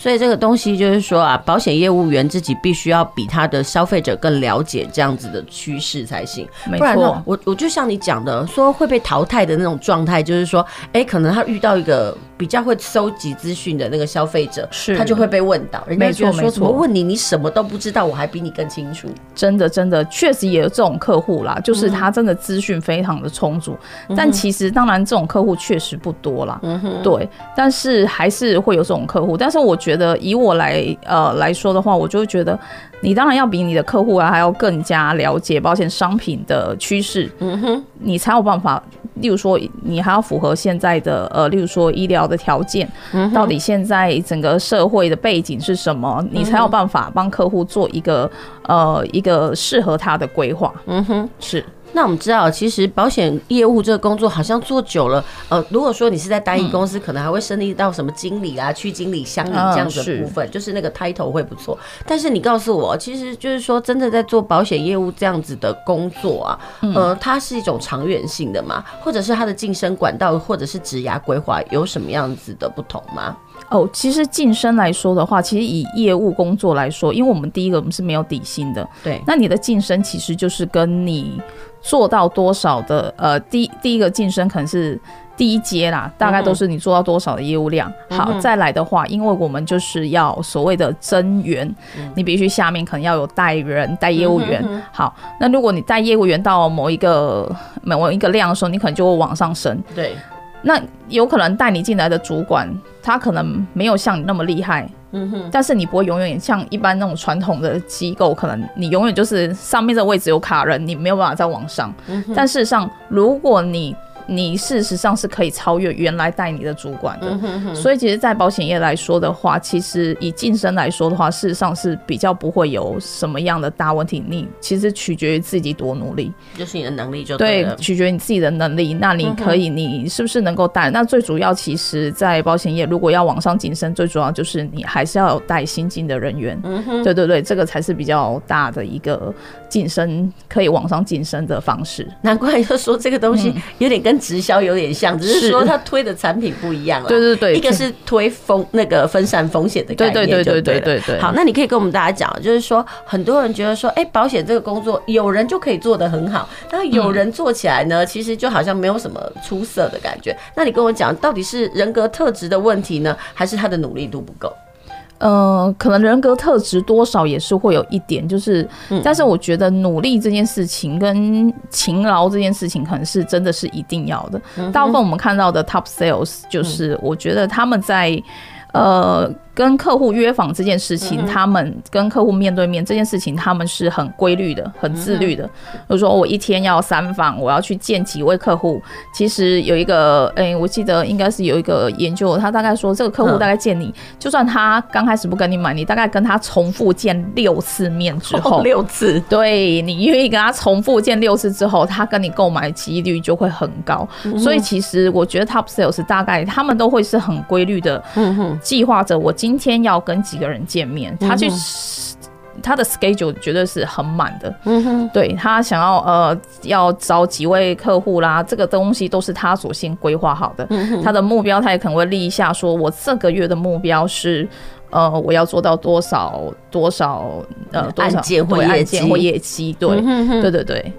A: 所以这个东西就是说啊，保险业务员自己必须要比他的消费者更了解这样子的趋势才行，不然我我就像你讲的，说会被淘汰的那种状态，就是说，哎，可能他遇到一个比较会收集资讯的那个消费者，
D: 是
A: 他就会被问到，人家觉得说
D: 没错
A: 怎么问你，你什么都不知道，我还比你更清楚。
D: 真的，真的，确实也有这种客户啦，就是他真的资讯非常的充足，嗯、但其实当然这种客户确实不多啦。嗯，对，但是还是会有这种客户。但是我觉得以我来呃来说的话，我就会觉得你当然要比你的客户啊还要更加了解保险商品的趋势。嗯哼，你才有办法。例如说，你还要符合现在的呃，例如说医疗的条件，到底现在整个社会的背景是什么，你才有办法帮客户做一个呃一个适合他的规划。嗯哼，是。
A: 那我们知道，其实保险业务这个工作好像做久了，呃，如果说你是在单一公司，可能还会升级到什么经理啊、区经理、乡里这样子的部分，就是那个 title 会不错。但是你告诉我，其实就是说，真的在做保险业务这样子的工作啊，呃，它是一种长远性的嘛，或者是它的晋升管道，或者是职涯规划有什么样子的不同吗？
D: 哦，其实晋升来说的话，其实以业务工作来说，因为我们第一个我们是没有底薪的，
A: 对，
D: 那你的晋升其实就是跟你。做到多少的呃，第第一个晋升可能是第一阶啦，大概都是你做到多少的业务量。嗯、好，再来的话，因为我们就是要所谓的增员，嗯、你必须下面可能要有带人带业务员。嗯、好，那如果你带业务员到某一个某一个量的时候，你可能就会往上升。
A: 对，
D: 那有可能带你进来的主管，他可能没有像你那么厉害。嗯哼，但是你不会永远像一般那种传统的机构，可能你永远就是上面的位置有卡人，你没有办法再往上。嗯，但事实上，如果你你事实上是可以超越原来带你的主管的，嗯、哼哼，所以其实，在保险业来说的话，其实以晋升来说的话，事实上是比较不会有什么样的大问题。你其实取决于自己多努力，
A: 就是你的能力就对，
D: 对，取决于你自己的能力。那你可以，你是不是能够带？嗯、那最主要，其实，在保险业如果要往上晋升，最主要就是你还是要有带新进的人员。对对对，这个才是比较大的一个晋升可以往上晋升的方式。
A: 难怪就说这个东西有点跟。直销有点像，只是说他推的产品不一样了。
D: 对对对，
A: 一个是推风那个分散风险的概念，对对对对对对。好，那你可以跟我们大家讲，就是说很多人觉得说，哎，保险这个工作有人就可以做得很好，那有人做起来呢，其实就好像没有什么出色的感觉。那你跟我讲，到底是人格特质的问题呢，还是他的努力度不够？
D: 呃，可能人格特质多少也是会有一点，就是，嗯、但是我觉得努力这件事情跟勤劳这件事情，可能是真的是一定要的。嗯、大部分我们看到的 top sales，就是我觉得他们在，呃。跟客户约访这件事情，他们跟客户面对面这件事情，他们是很规律的、很自律的。比如说，我一天要三访，我要去见几位客户。其实有一个，哎，我记得应该是有一个研究，他大概说，这个客户大概见你，就算他刚开始不跟你买，你大概跟他重复见六次面之后，
A: 六次，
D: 对，你愿意跟他重复见六次之后，他跟你购买几率就会很高。所以其实我觉得 top sales 大概他们都会是很规律的，计划着我今。今天要跟几个人见面，他去、嗯、他的 schedule 绝对是很满的。嗯哼，对他想要呃要找几位客户啦，这个东西都是他所先规划好的。嗯、哼他的目标他也可能会立一下，说我这个月的目标是呃我要做到多少多少呃多少
A: 案件或业绩
D: 或业绩。对，对对对。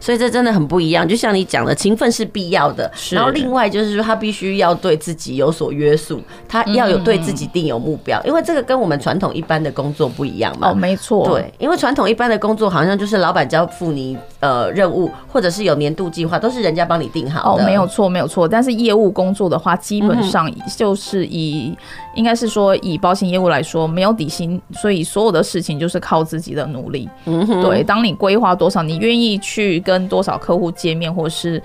A: 所以这真的很不一样，就像你讲的，勤奋是必要的。然后另外就是说，他必须要对自己有所约束，他要有对自己定有目标，嗯、因为这个跟我们传统一般的工作不一样嘛。
D: 哦，没错。
A: 对，因为传统一般的工作好像就是老板交付你呃任务，或者是有年度计划，都是人家帮你定好的。
D: 哦，没有错，没有错。但是业务工作的话，基本上就是以。应该是说，以保险业务来说，没有底薪，所以所有的事情就是靠自己的努力。对，当你规划多少，你愿意去跟多少客户见面，或是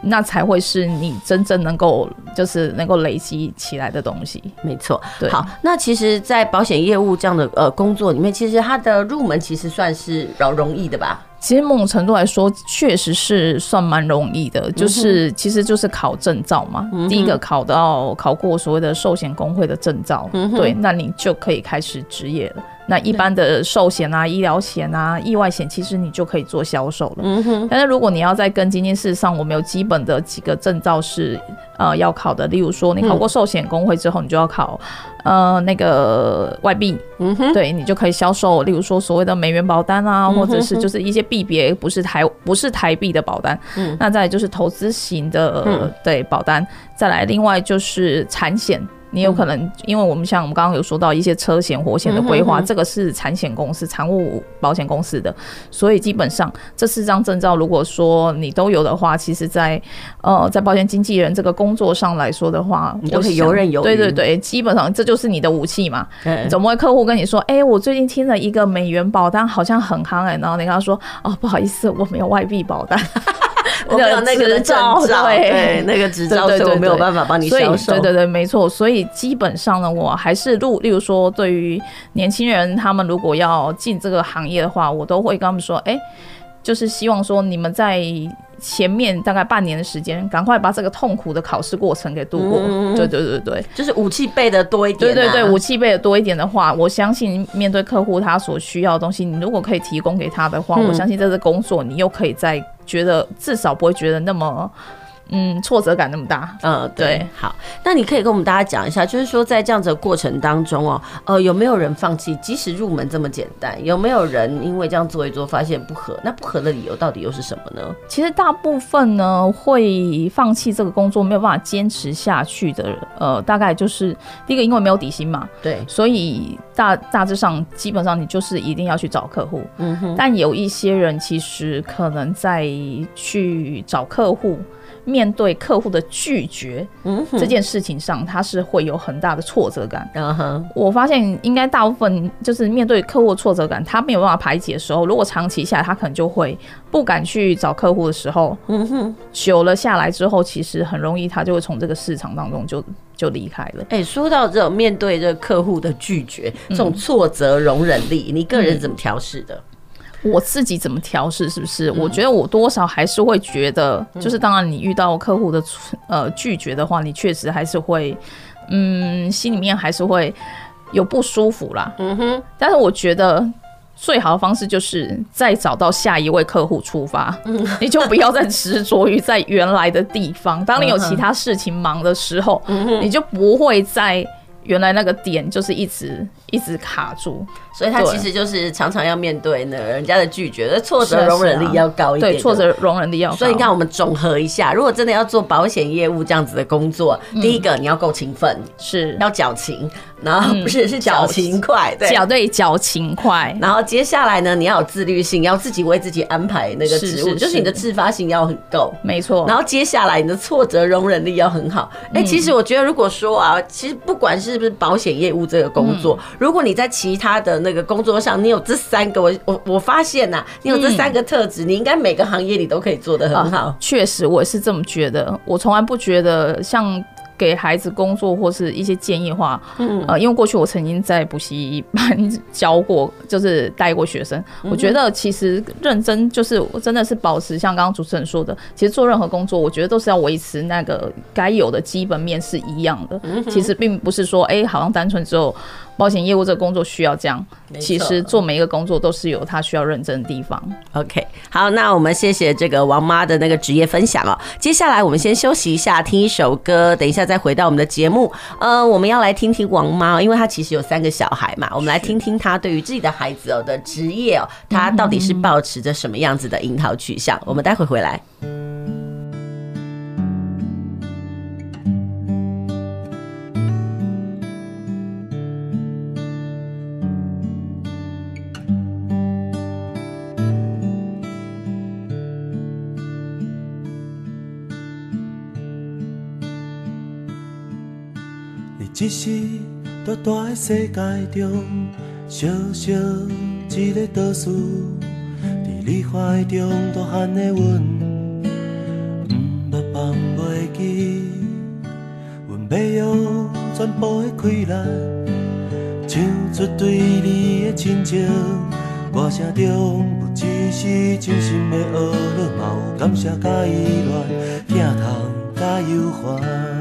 D: 那才会是你真正能够就是能够累积起来的东西。
A: 没错，对。好，那其实，在保险业务这样的呃工作里面，其实它的入门其实算是比较容易的吧。
D: 其实某种程度来说，确实是算蛮容易的，就是其实就是考证照嘛。嗯、第一个考到考过所谓的寿险工会的证照，嗯、对，那你就可以开始职业了。那一般的寿险啊、医疗险啊、意外险，其实你就可以做销售了。嗯哼。但是如果你要再跟今天，事实上我们有基本的几个证照是呃要考的，例如说你考过寿险工会之后，你就要考呃那个外币，嗯哼，对你就可以销售，例如说所谓的美元保单啊，或者是就是一些币别不是台不是台币的保单。嗯。那再来就是投资型的对保单，再来另外就是产险。你有可能，因为我们像我们刚刚有说到一些车险、火险的规划，这个是产险公司、财务保险公司的，所以基本上这四张证照，如果说你都有的话，其实在呃在保险经纪人这个工作上来说的话，
A: 你都可以游刃有余。
D: 对对对，基本上这就是你的武器嘛。怎么会客户跟你说，哎，我最近听了一个美元保单，好像很夯哎，然后你跟他说，哦，不好意思，我没有外币保单。
A: 我没有 那个证照，对，对那个执照，所以我没有办法帮你销售。
D: 对对对，没错。所以基本上呢，我还是录，例如说，对于年轻人，他们如果要进这个行业的话，我都会跟他们说，哎，就是希望说你们在。前面大概半年的时间，赶快把这个痛苦的考试过程给度过。嗯、对对对对，
A: 就是武器备的多一点、啊。
D: 对对对，武器备的多一点的话，我相信面对客户他所需要的东西，你如果可以提供给他的话，嗯、我相信这个工作你又可以再觉得至少不会觉得那么。嗯，挫折感那么大，
A: 嗯，对，好，那你可以跟我们大家讲一下，就是说在这样子的过程当中哦，呃，有没有人放弃？即使入门这么简单，有没有人因为这样做一做发现不合？那不合的理由到底又是什么呢？
D: 其实大部分呢会放弃这个工作，没有办法坚持下去的，呃，大概就是第一个，因为没有底薪嘛，
A: 对，
D: 所以大大致上基本上你就是一定要去找客户，嗯哼，但有一些人其实可能在去找客户。面对客户的拒绝，嗯，这件事情上，他是会有很大的挫折感。我发现应该大部分就是面对客户的挫折感，他没有办法排解的时候，如果长期下来，他可能就会不敢去找客户的时候，嗯哼，久了下来之后，其实很容易他就会从这个市场当中就就离开了。
A: 哎，说到这种面对这个客户的拒绝，这种挫折容忍力，你个人怎么调试的？
D: 我自己怎么调试？是不是？我觉得我多少还是会觉得，就是当然你遇到客户的呃拒绝的话，你确实还是会，嗯，心里面还是会有不舒服啦。嗯哼。但是我觉得最好的方式就是再找到下一位客户出发，你就不要再执着于在原来的地方。当你有其他事情忙的时候，你就不会在。原来那个点就是一直一直卡住，
A: 所以他其实就是常常要面对呢人家的拒绝，挫折容忍力要高一点。
D: 对，挫折容忍力要高。
A: 所以你看，我们总和一下，如果真的要做保险业务这样子的工作，第一个你要够勤奋，是要矫情，然后不是是矫情快，对，
D: 矫对矫情快。
A: 然后接下来呢，你要有自律性，要自己为自己安排那个职务，就是你的自发性要很够，
D: 没错。
A: 然后接下来你的挫折容忍力要很好。哎，其实我觉得，如果说啊，其实不管是是不是保险业务这个工作，嗯、如果你在其他的那个工作上，你有这三个，我我我发现呐、啊，你有这三个特质，嗯、你应该每个行业你都可以做得很好。
D: 确、啊、实，我也是这么觉得。我从来不觉得像。给孩子工作或是一些建议的话，嗯，呃，因为过去我曾经在补习班教过，就是带过学生。我觉得其实认真就是真的是保持像刚刚主持人说的，其实做任何工作，我觉得都是要维持那个该有的基本面是一样的。其实并不是说，哎，好像单纯只有。保险业务这个工作需要这样，其实做每一个工作都是有他需要认真的地方。
A: OK，好，那我们谢谢这个王妈的那个职业分享哦。接下来我们先休息一下，听一首歌，等一下再回到我们的节目。呃，我们要来听听王妈，因为她其实有三个小孩嘛，我们来听听她对于自己的孩子哦的职业哦，她到底是保持着什么样子的樱桃取向？我们待会回来。
G: 只是大大的世界中，小小一个岛屿，伫你怀中大汉的阮，毋捌放袂记，阮要用全部的气力，唱出对你的亲情，歌声中不只是真心的呵护，嘛有感谢甲依恋，疼痛甲忧烦。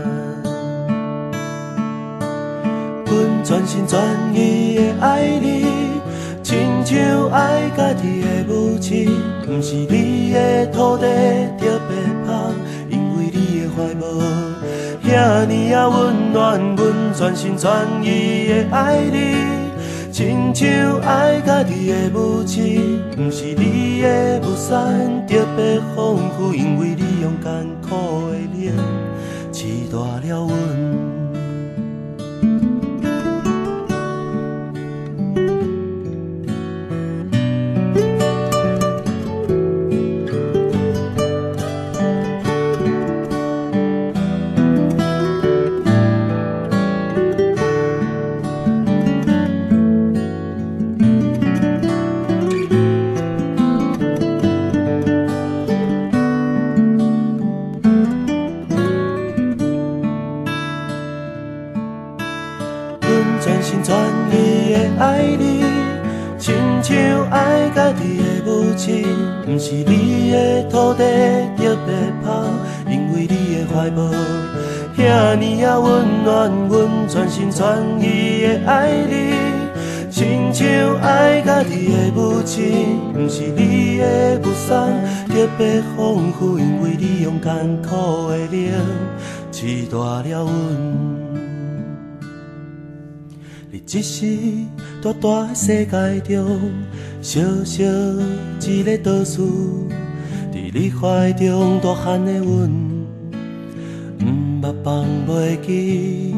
G: 全心全意的爱你，亲像爱家己的母亲，不是你的土地特别香，因为你的怀抱，遐尼啊温暖，阮全心全意的爱你。亲像爱家己的母亲，不是你的雨伞特别丰富，因为你用艰苦的脸饲大了阮。全心全意的爱你，亲像爱家己的母亲。不是你的土地特别泡，因为你的怀抱遐尼啊温暖。阮全心全意的爱你，亲像爱家己的母亲。不是你的雾伞特别丰富，因为你用艰苦的冷，饲大了阮。只是大大的世界中小小一个岛屿，在你怀中大汉的阮，毋捌放袂记。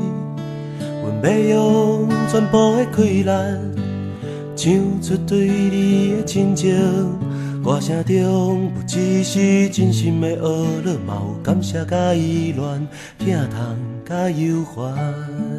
G: 阮要用全部的快乐，唱出对你的亲情。歌声中不只是真心的阿乐，嘛有感谢甲依恋，疼痛甲忧
A: 烦。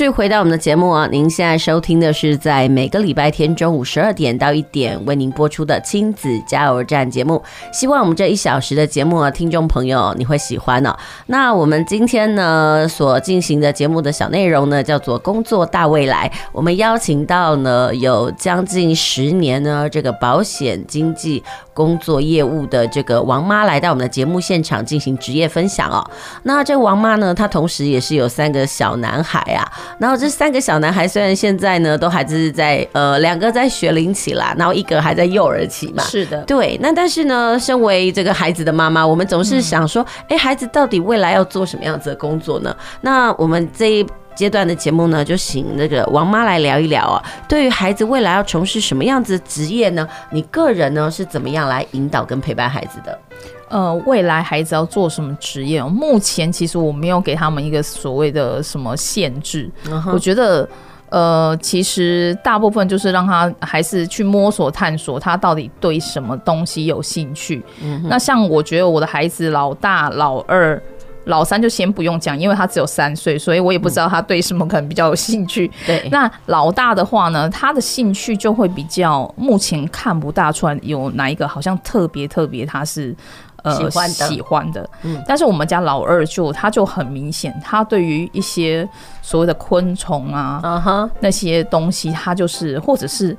A: 续回到我们的节目啊，您现在收听的是在每个礼拜天中午十二点到一点为您播出的亲子加油站节目。希望我们这一小时的节目啊，听众朋友你会喜欢哦。那我们今天呢所进行的节目的小内容呢，叫做“工作大未来”。我们邀请到呢有将近十年呢这个保险经纪工作业务的这个王妈来到我们的节目现场进行职业分享哦。那这个王妈呢，她同时也是有三个小男孩啊。然后这三个小男孩虽然现在呢都还是在呃两个在学龄期啦，然后一个还在幼儿期嘛。
D: 是的，
A: 对。那但是呢，身为这个孩子的妈妈，我们总是想说，哎、嗯，孩子到底未来要做什么样子的工作呢？那我们这一阶段的节目呢，就请那个王妈来聊一聊啊。对于孩子未来要从事什么样子的职业呢？你个人呢是怎么样来引导跟陪伴孩子的？
D: 呃，未来孩子要做什么职业？目前其实我没有给他们一个所谓的什么限制。Uh huh. 我觉得，呃，其实大部分就是让他还是去摸索探索，他到底对什么东西有兴趣。Uh. 那像我觉得我的孩子老大、老二。老三就先不用讲，因为他只有三岁，所以我也不知道他对什么可能比较有兴趣。
A: 对，
D: 那老大的话呢，他的兴趣就会比较目前看不大出来有哪一个好像特别特别，他是呃喜欢的。喜欢的。嗯，但是我们家老二就他就很明显，他对于一些所谓的昆虫啊，那些东西，他就是或者是。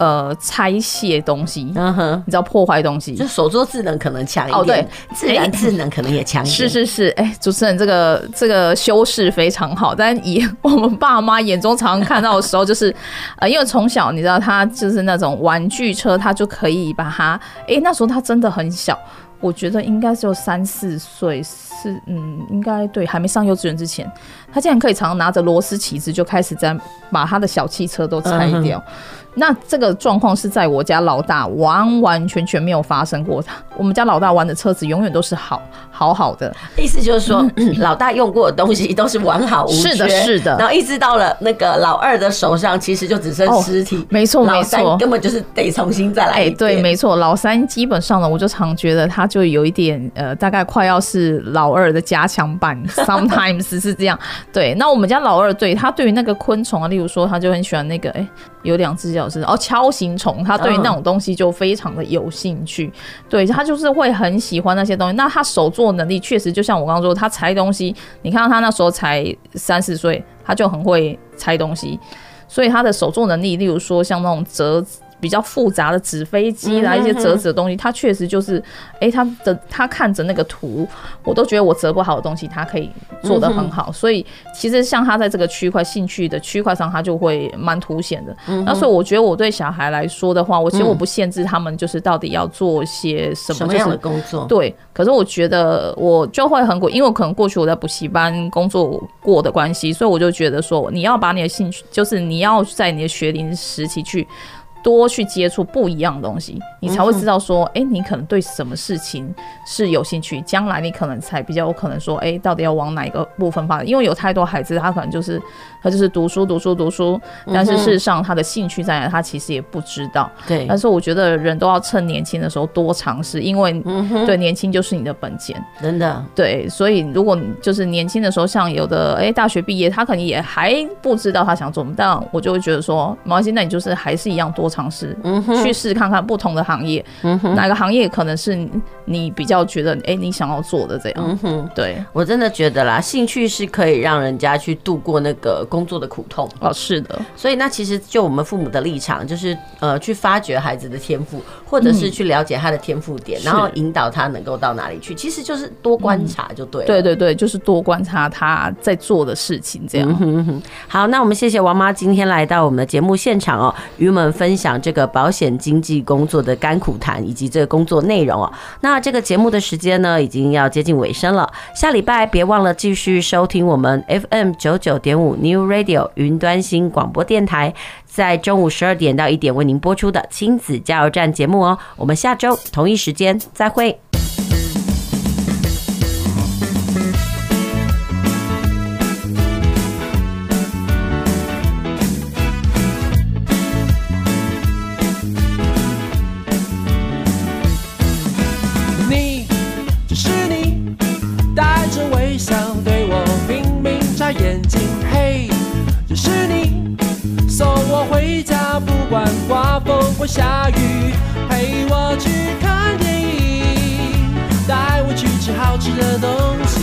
D: 呃，拆卸东西，嗯哼，你知道破坏东西，
A: 就手作智能可能强一点，哦，对，自然智能可能也强一点。
D: 是是是，哎，主持人这个这个修饰非常好，但以我们爸妈眼中常常看到的时候，就是，呃，因为从小你知道他就是那种玩具车，他就可以把它，哎，那时候他真的很小，我觉得应该只有三四岁，是嗯，应该对，还没上幼稚园之前，他竟然可以常常拿着螺丝起子就开始在把他的小汽车都拆掉。嗯那这个状况是在我家老大完完全全没有发生过。他我们家老大玩的车子永远都是好好好的，
A: 意思就是说，老大用过的东西都是完好无缺。
D: 是的，是的。
A: 然后一直到了那个老二的手上，其实就只剩尸体。
D: 没错，没错，
A: 根本就是得重新再来。哎，
D: 对，没错。老三基本上呢，我就常觉得他就有一点呃，大概快要是老二的加强版，sometimes 是这样。对，那我们家老二对他对于那个昆虫啊，例如说，他就很喜欢那个，哎，有两只脚是哦，锹形虫，他对于那种东西就非常的有兴趣，对他就是会很喜欢那些东西。那他手作能力确实就像我刚刚说，他拆东西，你看到他那时候才三四岁，他就很会拆东西，所以他的手作能力，例如说像那种折。比较复杂的纸飞机啦，一些折纸的东西，它确实就是，哎、欸，他的他看着那个图，我都觉得我折不好的东西，他可以做得很好。所以其实像他在这个区块兴趣的区块上，他就会蛮凸显的。那所以我觉得我对小孩来说的话，我其实我不限制他们，就是到底要做些什么，就是
A: 什么样的工作。
D: 对，可是我觉得我就会很，因为我可能过去我在补习班工作过的关系，所以我就觉得说，你要把你的兴趣，就是你要在你的学龄时期去。多去接触不一样的东西，你才会知道说，哎、欸，你可能对什么事情是有兴趣，将来你可能才比较有可能说，哎、欸，到底要往哪一个部分发展？因为有太多孩子，他可能就是他就是读书读书读书，但是事实上他的兴趣在哪，他其实也不知道。对，但是我觉得人都要趁年轻的时候多尝试，因为对年轻就是你的本钱，真的。对，所以如果你就是年轻的时候，像有的哎、欸、大学毕业，他可能也还不知道他想做什么，但我就会觉得说，没关系，那你就是还是一样多。尝试，嗯，去试看看不同的行业，嗯哼，哪个行业可能是你比较觉得，哎、欸，你想要做的这样，嗯哼，对，
A: 我真的觉得啦，兴趣是可以让人家去度过那个工作的苦痛。
D: 哦，是的，
A: 所以那其实就我们父母的立场，就是呃，去发掘孩子的天赋，或者是去了解他的天赋点，嗯、然后引导他能够到哪里去，其实就是多观察就对
D: 对对对，就是多观察他在做的事情，这样、嗯哼
A: 哼。好，那我们谢谢王妈今天来到我们的节目现场哦，与我们分享。这个保险经纪工作的甘苦谈，以及这个工作内容哦。那这个节目的时间呢，已经要接近尾声了。下礼拜别忘了继续收听我们 FM 九九点五 New Radio 云端新广播电台，在中午十二点到一点为您播出的亲子加油站节目哦。我们下周同一时间再会。管刮风或下雨，陪我去看电影，带我去吃好吃的东西。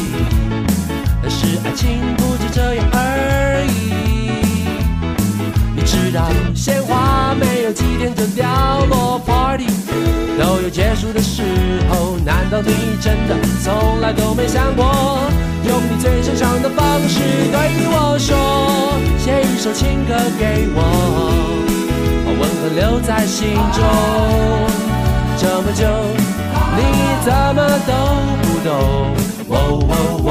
A: 但是爱情不止这样而已。你知道，鲜花没有几天就掉落，Party 都有结束的时候。难道你真的从来都没想过，用你最擅长的方式对我说，写一首情歌给我？温和留在心中，这么久，你怎么都不懂？哦哦哦